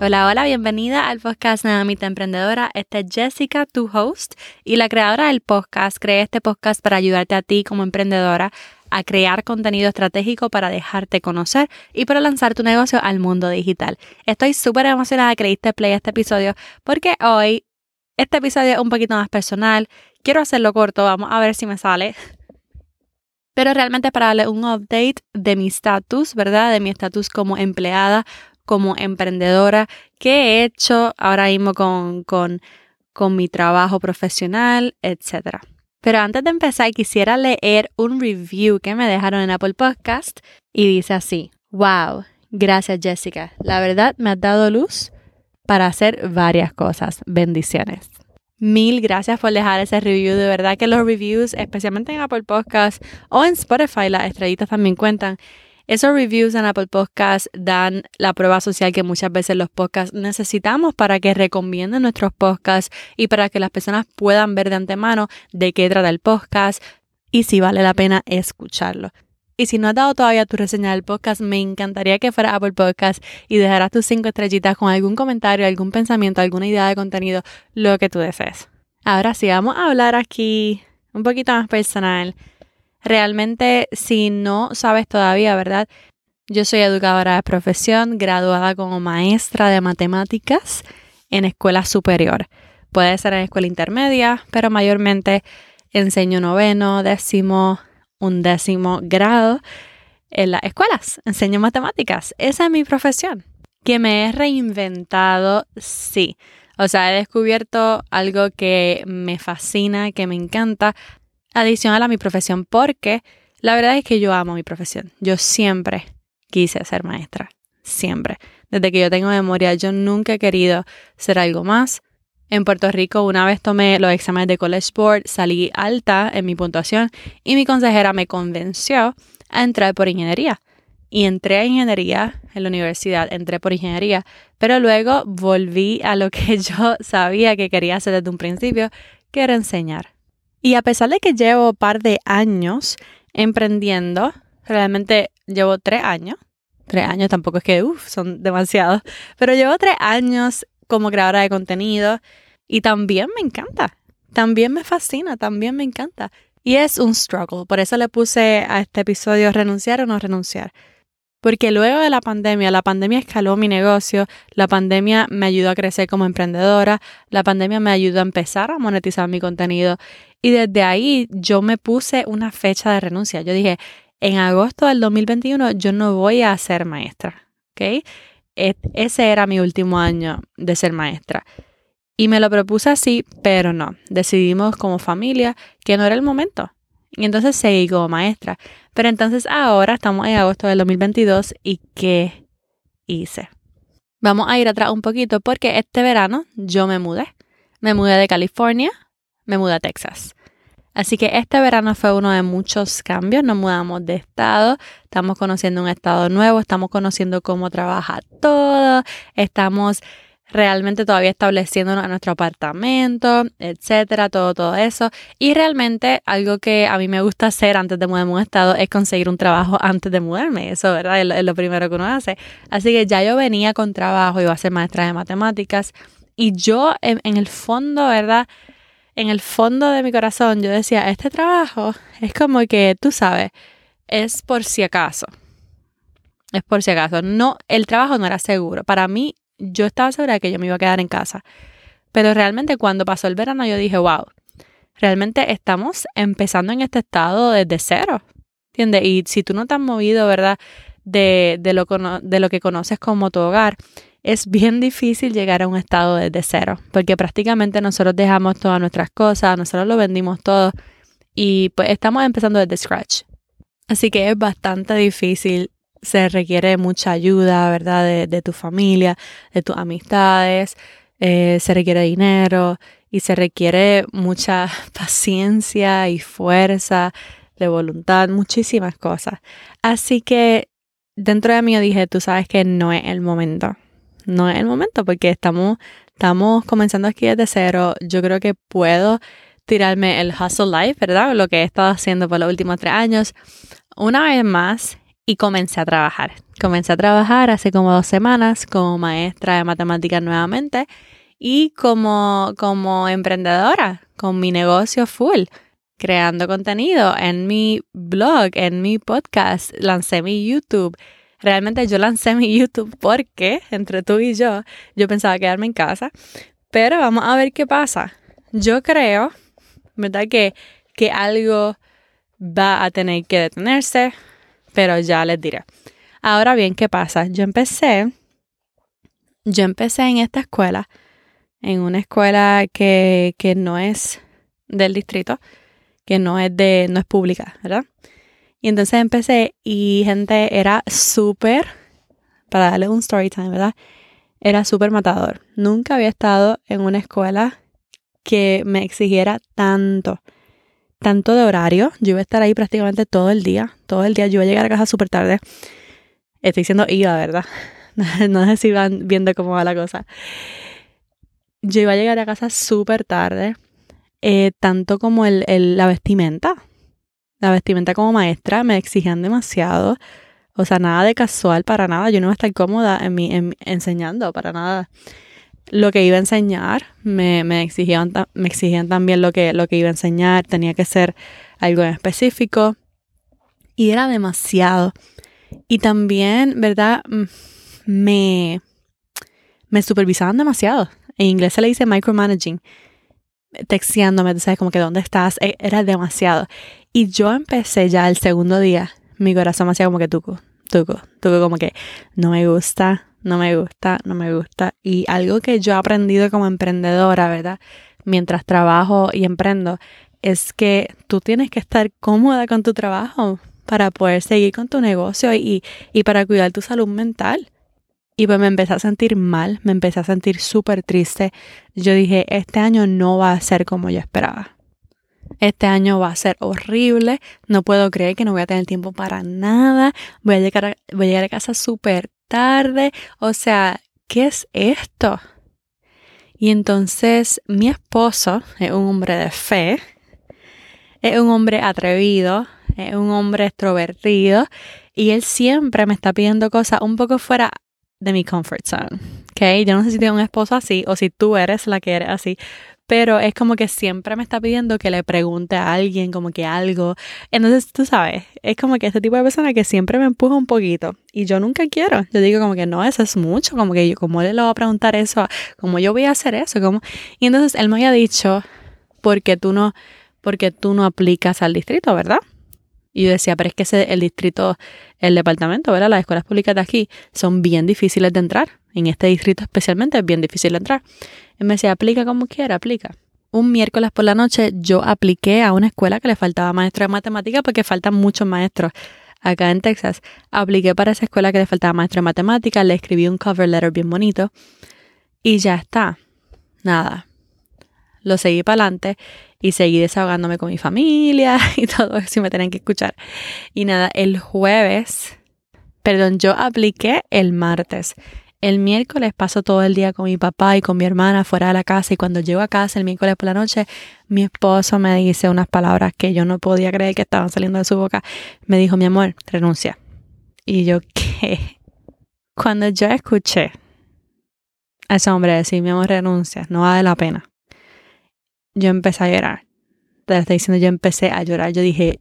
Hola, hola, bienvenida al podcast de Mamita Emprendedora. Esta es Jessica, tu host y la creadora del podcast. Creé este podcast para ayudarte a ti como emprendedora a crear contenido estratégico para dejarte conocer y para lanzar tu negocio al mundo digital. Estoy súper emocionada que le diste play a este episodio porque hoy este episodio es un poquito más personal. Quiero hacerlo corto, vamos a ver si me sale. Pero realmente para darle un update de mi estatus, ¿verdad? De mi estatus como empleada, como emprendedora, qué he hecho ahora mismo con, con, con mi trabajo profesional, etc. Pero antes de empezar, quisiera leer un review que me dejaron en Apple Podcast y dice así, wow, gracias Jessica, la verdad me has dado luz para hacer varias cosas. Bendiciones. Mil gracias por dejar ese review. De verdad que los reviews, especialmente en Apple Podcast o en Spotify, las estrellitas también cuentan. Esos reviews en Apple Podcasts dan la prueba social que muchas veces los podcasts necesitamos para que recomienden nuestros podcasts y para que las personas puedan ver de antemano de qué trata el podcast y si vale la pena escucharlo. Y si no has dado todavía tu reseña del podcast, me encantaría que fuera Apple Podcast y dejaras tus cinco estrellitas con algún comentario, algún pensamiento, alguna idea de contenido, lo que tú desees. Ahora sí, vamos a hablar aquí un poquito más personal Realmente, si no sabes todavía, ¿verdad? Yo soy educadora de profesión, graduada como maestra de matemáticas en escuela superior. Puede ser en escuela intermedia, pero mayormente enseño noveno, décimo, undécimo grado en las escuelas. Enseño matemáticas. Esa es mi profesión. Que me he reinventado, sí. O sea, he descubierto algo que me fascina, que me encanta, adicional a mi profesión porque la verdad es que yo amo mi profesión. Yo siempre quise ser maestra, siempre. Desde que yo tengo memoria, yo nunca he querido ser algo más. En Puerto Rico una vez tomé los exámenes de College Board, salí alta en mi puntuación y mi consejera me convenció a entrar por ingeniería. Y entré a ingeniería en la universidad, entré por ingeniería, pero luego volví a lo que yo sabía que quería hacer desde un principio, que era enseñar. Y a pesar de que llevo un par de años emprendiendo, realmente llevo tres años, tres años tampoco es que, uff, son demasiados, pero llevo tres años como creadora de contenido y también me encanta, también me fascina, también me encanta. Y es un struggle, por eso le puse a este episodio renunciar o no renunciar. Porque luego de la pandemia, la pandemia escaló mi negocio, la pandemia me ayudó a crecer como emprendedora, la pandemia me ayudó a empezar a monetizar mi contenido y desde ahí yo me puse una fecha de renuncia. Yo dije, en agosto del 2021 yo no voy a ser maestra, ¿ok? ese era mi último año de ser maestra. Y me lo propuse así, pero no. Decidimos como familia que no era el momento. Y entonces seguí como maestra. Pero entonces ahora estamos en agosto del 2022 y ¿qué hice? Vamos a ir atrás un poquito porque este verano yo me mudé. Me mudé de California, me mudé a Texas. Así que este verano fue uno de muchos cambios. Nos mudamos de estado, estamos conociendo un estado nuevo, estamos conociendo cómo trabaja todo, estamos realmente todavía estableciéndonos en nuestro apartamento, etcétera, todo, todo eso. Y realmente algo que a mí me gusta hacer antes de mudarme a un estado es conseguir un trabajo antes de mudarme. Eso, ¿verdad? Es lo, primero que uno hace. Así que ya yo venía con trabajo, iba a ser maestra de matemáticas. Y yo, en, en el fondo, ¿verdad? En el fondo de mi corazón, yo decía, este trabajo es como que, tú sabes, es por si acaso. Es por si acaso. No, el trabajo no era seguro. Para mí, yo estaba segura de que yo me iba a quedar en casa. Pero realmente cuando pasó el verano yo dije, wow, realmente estamos empezando en este estado desde cero. ¿Entiendes? Y si tú no te has movido, ¿verdad? De, de, lo, de lo que conoces como tu hogar, es bien difícil llegar a un estado desde cero, porque prácticamente nosotros dejamos todas nuestras cosas, nosotros lo vendimos todo y pues estamos empezando desde scratch. Así que es bastante difícil se requiere mucha ayuda, ¿verdad? De, tu familia, de tus amistades, eh, se requiere dinero y se requiere mucha paciencia y fuerza de voluntad, muchísimas cosas. Así que dentro de mí yo dije, tú sabes que no es el momento. No es el momento porque estamos, estamos comenzando aquí desde cero. Yo creo que puedo tirarme el hustle life, ¿verdad? Lo que he estado haciendo por los últimos tres años. Una vez más y comencé a trabajar. Comencé a trabajar hace como dos semanas como maestra de matemáticas nuevamente y como, como emprendedora con mi negocio full creando contenido en mi blog, en mi podcast, lancé mi YouTube. Realmente yo lancé mi YouTube porque entre tú y yo, yo pensaba quedarme en casa, pero vamos a ver qué pasa. Yo creo, ¿verdad? Que, que algo va a tener que detenerse, pero ya les diré. Ahora bien, ¿qué pasa? Yo empecé, yo empecé en esta escuela, en una escuela que, que no es del distrito, que no es de, no es pública, ¿verdad? Y entonces empecé y gente era súper, para darle un story time, ¿verdad? Era súper matador. Nunca había estado en una escuela que me exigiera tanto, tanto de horario. Yo iba a estar ahí prácticamente todo el día, todo el día. Yo iba a llegar a casa súper tarde. Estoy diciendo iba, ¿verdad? No sé si van viendo cómo va la cosa. Yo iba a llegar a casa súper tarde eh, tanto como el, la vestimenta. La vestimenta como maestra me exigían demasiado. O sea, nada de casual para nada. Yo no iba a estar cómoda en mi, enseñando para nada. Lo que iba a enseñar me, me, exigían, me exigían también lo que, lo que iba a enseñar. Tenía que ser algo en específico. Y era demasiado. Y también, ¿verdad? Me, me supervisaban demasiado. En inglés se le dice micromanaging texteándome, tú sabes, como que dónde estás, e, era demasiado. Y yo empecé ya el segundo día, mi corazón me hacía como que tuco, tuco, tuco, como que no me gusta, no me gusta, no me gusta. Y algo que yo he aprendido como emprendedora, ¿verdad? Mientras trabajo y emprendo, es que tú tienes que estar cómoda con tu trabajo para poder seguir con tu negocio y, y para cuidar tu salud mental. Y pues me empecé a sentir mal, me empecé a sentir súper triste. Yo dije, este año no va a ser como yo esperaba. Este año va a ser horrible, no puedo creer que no voy a tener tiempo para nada, voy a llegar a, voy a, llegar a casa súper tarde, o sea, ¿qué es esto? Y entonces mi esposo es un hombre de fe, es un hombre atrevido, es un hombre extrovertido y él siempre me está pidiendo cosas un poco fuera de mi comfort zone. ¿Ok? Yo no sé si tengo un esposo así o si tú eres la que eres así, pero es como que siempre me está pidiendo que le pregunte a alguien como que algo. Entonces, tú sabes, es como que este tipo de persona que siempre me empuja un poquito y yo nunca quiero. Yo digo como que no, eso es mucho, como que yo, ¿cómo le voy a preguntar eso? ¿Cómo yo voy a hacer eso? como Y entonces él me había dicho, porque tú no, porque tú no aplicas al distrito, ¿verdad? Y yo decía, pero es que el distrito, el departamento, ¿verdad? Las escuelas públicas de aquí son bien difíciles de entrar. En este distrito especialmente es bien difícil de entrar. Y me decía, aplica como quiera, aplica. Un miércoles por la noche yo apliqué a una escuela que le faltaba maestro de matemáticas porque faltan muchos maestros acá en Texas. Apliqué para esa escuela que le faltaba maestro de matemáticas, le escribí un cover letter bien bonito y ya está. Nada. Lo seguí para adelante y seguí desahogándome con mi familia y todo eso me tenían que escuchar. Y nada, el jueves, perdón, yo apliqué el martes. El miércoles paso todo el día con mi papá y con mi hermana fuera de la casa y cuando llego a casa el miércoles por la noche, mi esposo me dice unas palabras que yo no podía creer que estaban saliendo de su boca. Me dijo, mi amor, renuncia. Y yo, ¿qué? Cuando yo escuché a ese hombre decir, mi amor, renuncia, no vale la pena yo empecé a llorar. Te estoy diciendo, yo empecé a llorar. Yo dije,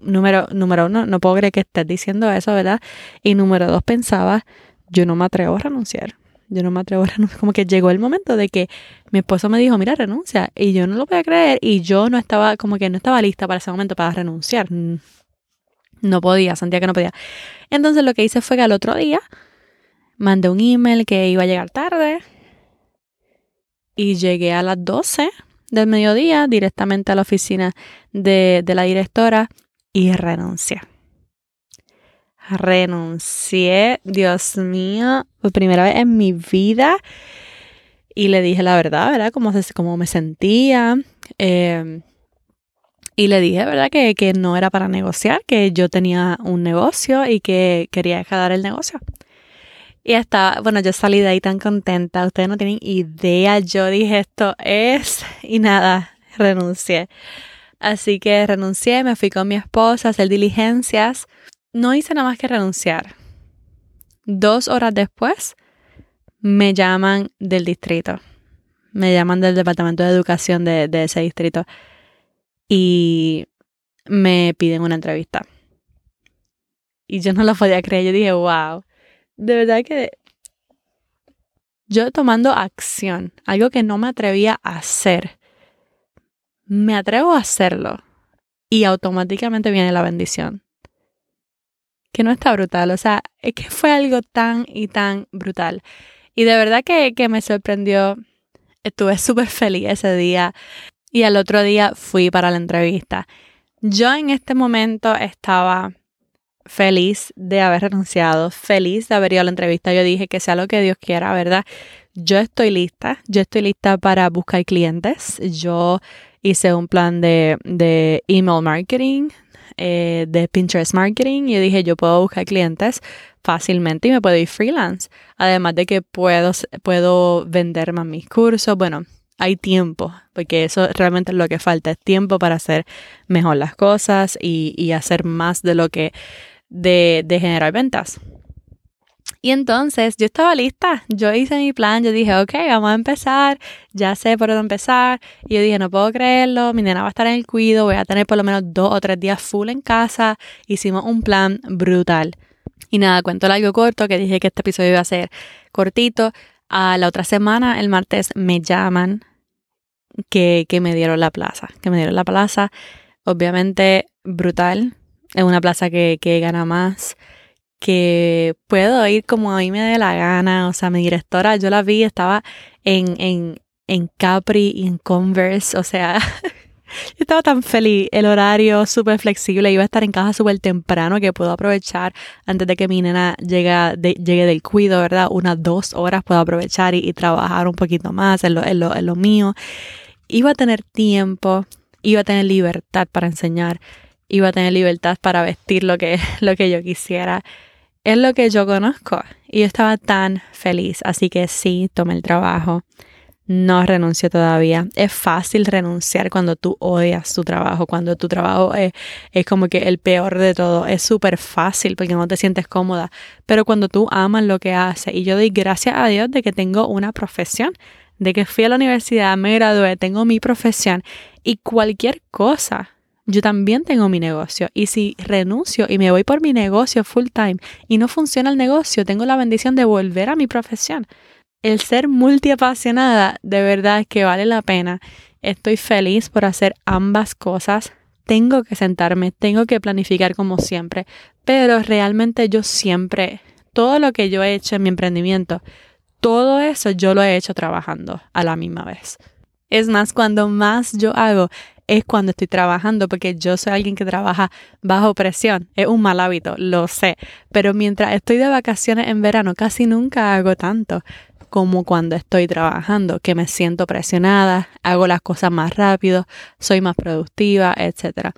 número, número uno, no puedo creer que estés diciendo eso, ¿verdad? Y número dos, pensaba, yo no me atrevo a renunciar. Yo no me atrevo a renunciar. Como que llegó el momento de que mi esposo me dijo, mira, renuncia. Y yo no lo podía creer. Y yo no estaba, como que no estaba lista para ese momento para renunciar. No podía, sentía que no podía. Entonces lo que hice fue que al otro día mandé un email que iba a llegar tarde. Y llegué a las 12 del mediodía directamente a la oficina de, la directora y renuncié. Renuncié, Dios mío, por primera vez en mi vida. y le dije la verdad, ¿verdad? Cómo, se, cómo me sentía. Em, y le dije, ¿verdad? Que, que no era para negociar, que yo tenía un negocio y que quería dejar el negocio. Y estaba, bueno, yo salí de ahí tan contenta, ustedes no tienen idea, yo dije esto es, y nada, renuncié. Así que renuncié, me fui con mi esposa a hacer diligencias. No hice nada más que renunciar. Dos horas después, me llaman del distrito. Me llaman del departamento de educación de, de ese distrito. Y me piden una entrevista. Y yo no lo podía creer. Yo dije, wow de verdad que yo tomando acción, algo que no me atrevía a hacer, me atrevo a hacerlo y automáticamente viene la bendición. Que no está brutal, o sea, es que fue algo tan y tan brutal. Y de verdad que, que me sorprendió, estuve súper feliz ese día y al otro día fui para la entrevista. Yo en este momento estaba feliz de haber renunciado, feliz de haber ido a la entrevista. Yo dije que sea lo que Dios quiera, ¿verdad? Yo estoy lista, yo estoy lista para buscar clientes. Yo hice un plan de, de email marketing, eh, de Pinterest marketing y dije, yo puedo buscar clientes fácilmente y me puedo ir freelance. Además de que puedo, puedo vender más mis cursos. Bueno, hay tiempo, porque eso realmente es lo que falta, es tiempo para hacer mejor las cosas y, y hacer más de lo que de, de generar ventas. Y entonces yo estaba lista, yo hice mi plan, yo dije, ok, vamos a empezar, ya sé por dónde empezar. Y yo dije, no puedo creerlo, mi nena va a estar en el cuido, voy a tener por lo menos dos o tres días full en casa. Hicimos un plan brutal. Y nada, cuento algo corto, que dije que este episodio iba a ser cortito. A la otra semana, el martes, me llaman que, que me dieron la plaza, que me dieron la plaza. Obviamente, brutal, es una plaza que, que gana más, que puedo ir como a mí me dé la gana. O sea, mi directora, yo la vi, estaba en, en, en Capri y en Converse, o sea, yo estaba tan feliz. El horario súper flexible, iba a estar en casa súper temprano que puedo aprovechar antes de que mi nena llegue, llegue del cuido, ¿verdad? Unas dos horas puedo aprovechar y, trabajar un poquito más en lo, en, lo, mío. Iba a tener tiempo, iba a tener libertad para enseñar iba a tener libertad para vestir lo que, lo que yo quisiera. Es lo que yo conozco y yo estaba tan feliz, así que sí, tomé el trabajo. No renuncio todavía. Es fácil renunciar cuando tú odias tu trabajo, cuando tu trabajo es, es como que el peor de todo. Es súper fácil porque no te sientes cómoda. Pero cuando tú amas lo que haces, y yo doy gracias a Dios de que tengo una profesión, de que fui a la universidad, me gradué, tengo mi profesión y cualquier cosa yo también tengo mi negocio y si renuncio y me voy por mi negocio full time y no funciona el negocio, tengo la bendición de volver a mi profesión. El ser multiapasionada de verdad que vale la pena. Estoy feliz por hacer ambas cosas. Tengo que sentarme, tengo que planificar como siempre, pero realmente yo siempre, todo lo que yo he hecho en mi emprendimiento, todo eso yo lo he hecho trabajando a la misma vez. Es más, cuando más yo hago es cuando estoy trabajando, porque yo soy alguien que trabaja bajo presión. Es un mal hábito, lo sé. Pero mientras estoy de vacaciones en verano, casi nunca hago tanto como cuando estoy trabajando, que me siento presionada, hago las cosas más rápido, soy más productiva, etc.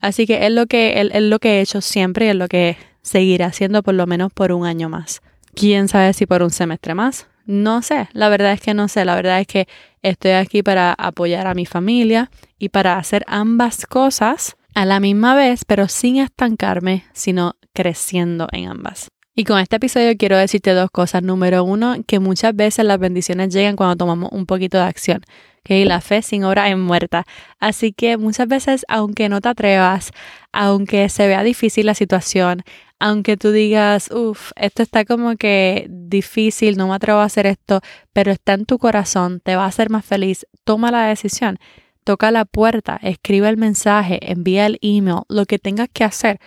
Así que es lo que, es, lo que he hecho siempre y es lo que seguiré haciendo por lo menos por un año más. ¿Quién sabe si por un semestre más? No sé, la verdad es que no sé, la verdad es que estoy aquí para apoyar a mi familia y para hacer ambas cosas a la misma vez, pero sin estancarme, sino creciendo en ambas. Y con este episodio quiero decirte dos cosas. Número uno, que muchas veces las bendiciones llegan cuando tomamos un poquito de acción. Que la fe sin obra es muerta. Así que muchas veces, aunque no te atrevas, aunque se vea difícil la situación, aunque tú digas, uff, esto está como que difícil, no me atrevo a hacer esto, pero está en tu corazón, te va a hacer más feliz, toma la decisión, toca la puerta, escribe el mensaje, envía el email, lo que tengas que hacer,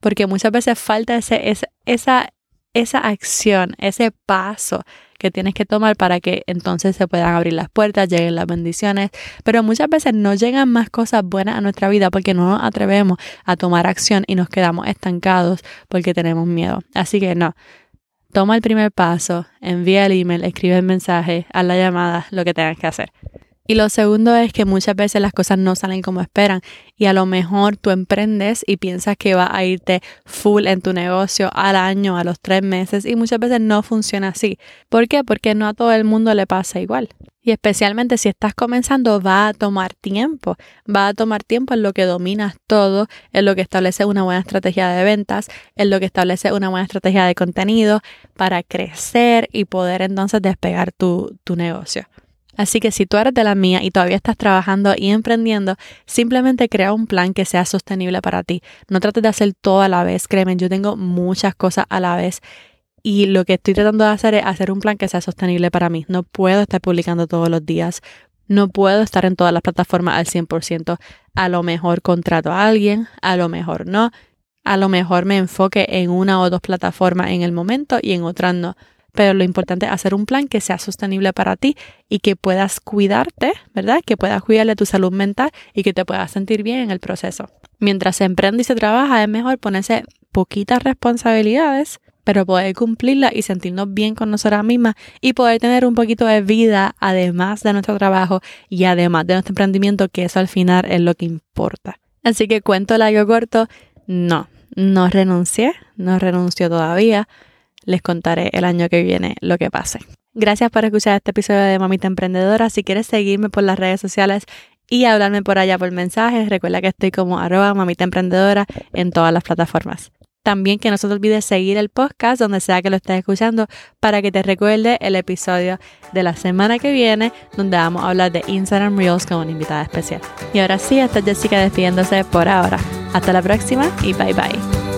porque muchas veces falta ese, esa, esa acción, ese paso que tienes que tomar para que entonces se puedan abrir las puertas, lleguen las bendiciones, pero muchas veces no llegan más cosas buenas a nuestra vida porque no nos atrevemos a tomar acción y nos quedamos estancados porque tenemos miedo. Así que no, toma el primer paso, envía el email, escribe el mensaje, haz la llamada, lo que tengas que hacer. Y lo segundo es que muchas veces las cosas no salen como esperan y a lo mejor tú emprendes y piensas que va a irte full en tu negocio al año, a los tres meses y muchas veces no funciona así. ¿Por qué? Porque no a todo el mundo le pasa igual. Y especialmente si estás comenzando va a tomar tiempo, va a tomar tiempo en lo que dominas todo, en lo que establece una buena estrategia de ventas, en lo que establece una buena estrategia de contenido para crecer y poder entonces despegar tu, tu negocio. Así que si tú eres de la mía y todavía estás trabajando y emprendiendo, simplemente crea un plan que sea sostenible para ti. No trates de hacer todo a la vez. Créeme, yo tengo muchas cosas a la vez y lo que estoy tratando de hacer es hacer un plan que sea sostenible para mí. No puedo estar publicando todos los días. No puedo estar en todas las plataformas al 100%. A lo mejor contrato a alguien, a lo mejor no. A lo mejor me enfoque en una o dos plataformas en el momento y en otras no pero lo importante es hacer un plan que sea sostenible para ti y que puedas cuidarte, ¿verdad? Que puedas cuidarle tu salud mental y que te puedas sentir bien en el proceso. Mientras se emprende y se trabaja, es mejor ponerse poquitas responsabilidades, pero poder cumplirlas y sentirnos bien con nosotras mismas y poder tener un poquito de vida además de nuestro trabajo y además de nuestro emprendimiento, que eso al final es lo que importa. Así que cuento largo corto, no, no renuncié, no renuncio todavía les contaré el año que viene lo que pase. Gracias por escuchar este episodio de Mamita Emprendedora. Si quieres seguirme por las redes sociales y hablarme por allá por mensajes, recuerda que estoy como arroba mamita emprendedora en todas las plataformas. También que no se te olvide seguir el podcast donde sea que lo estés escuchando para que te recuerde el episodio de la semana que viene donde vamos a hablar de Instagram Reels con una invitada especial. Y ahora sí, esta es Jessica despidiéndose por ahora. Hasta la próxima y bye bye.